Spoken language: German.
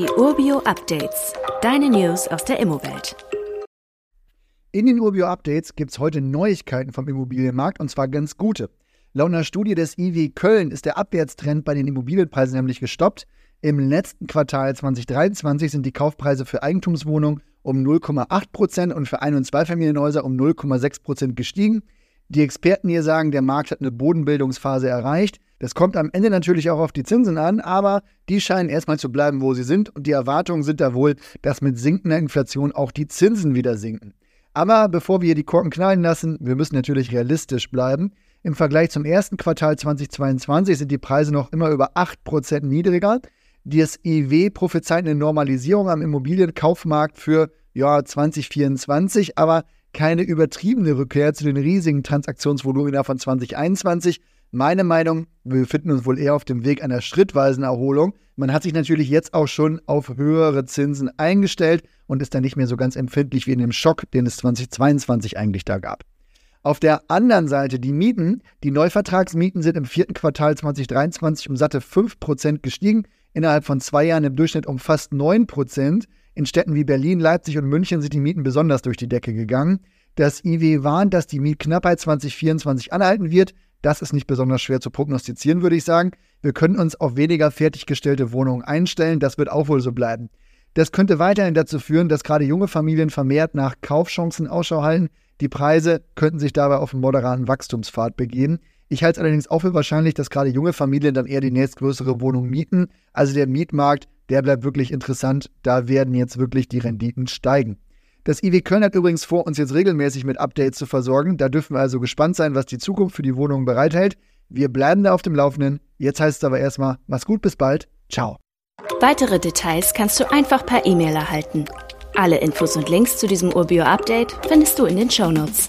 Die Urbio Updates. Deine News aus der Immowelt. In den Urbio Updates gibt es heute Neuigkeiten vom Immobilienmarkt und zwar ganz gute. Laut einer Studie des IW Köln ist der Abwärtstrend bei den Immobilienpreisen nämlich gestoppt. Im letzten Quartal 2023 sind die Kaufpreise für Eigentumswohnungen um 0,8 Prozent und für Ein- und Zweifamilienhäuser um 0,6 Prozent gestiegen. Die Experten hier sagen, der Markt hat eine Bodenbildungsphase erreicht. Das kommt am Ende natürlich auch auf die Zinsen an, aber die scheinen erstmal zu bleiben, wo sie sind. Und die Erwartungen sind da wohl, dass mit sinkender Inflation auch die Zinsen wieder sinken. Aber bevor wir hier die Korken knallen lassen, wir müssen natürlich realistisch bleiben. Im Vergleich zum ersten Quartal 2022 sind die Preise noch immer über 8% niedriger. Das IW prophezeit eine Normalisierung am Immobilienkaufmarkt für ja, 2024, aber keine übertriebene Rückkehr zu den riesigen Transaktionsvolumina von 2021. Meine Meinung, wir befinden uns wohl eher auf dem Weg einer schrittweisen Erholung. Man hat sich natürlich jetzt auch schon auf höhere Zinsen eingestellt und ist dann nicht mehr so ganz empfindlich wie in dem Schock, den es 2022 eigentlich da gab. Auf der anderen Seite die Mieten. Die Neuvertragsmieten sind im vierten Quartal 2023 um satte 5% gestiegen, innerhalb von zwei Jahren im Durchschnitt um fast 9%. In Städten wie Berlin, Leipzig und München sind die Mieten besonders durch die Decke gegangen. Das IW warnt, dass die Mietknappheit 2024 anhalten wird. Das ist nicht besonders schwer zu prognostizieren, würde ich sagen. Wir können uns auf weniger fertiggestellte Wohnungen einstellen. Das wird auch wohl so bleiben. Das könnte weiterhin dazu führen, dass gerade junge Familien vermehrt nach Kaufchancen Ausschau halten. Die Preise könnten sich dabei auf einen moderaten Wachstumspfad begeben. Ich halte es allerdings auch für wahrscheinlich, dass gerade junge Familien dann eher die nächstgrößere Wohnung mieten. Also der Mietmarkt der bleibt wirklich interessant. Da werden jetzt wirklich die Renditen steigen. Das IW Köln hat übrigens vor, uns jetzt regelmäßig mit Updates zu versorgen. Da dürfen wir also gespannt sein, was die Zukunft für die Wohnungen bereithält. Wir bleiben da auf dem Laufenden. Jetzt heißt es aber erstmal, mach's gut, bis bald. Ciao. Weitere Details kannst du einfach per E-Mail erhalten. Alle Infos und Links zu diesem Urbio-Update findest du in den Show Notes.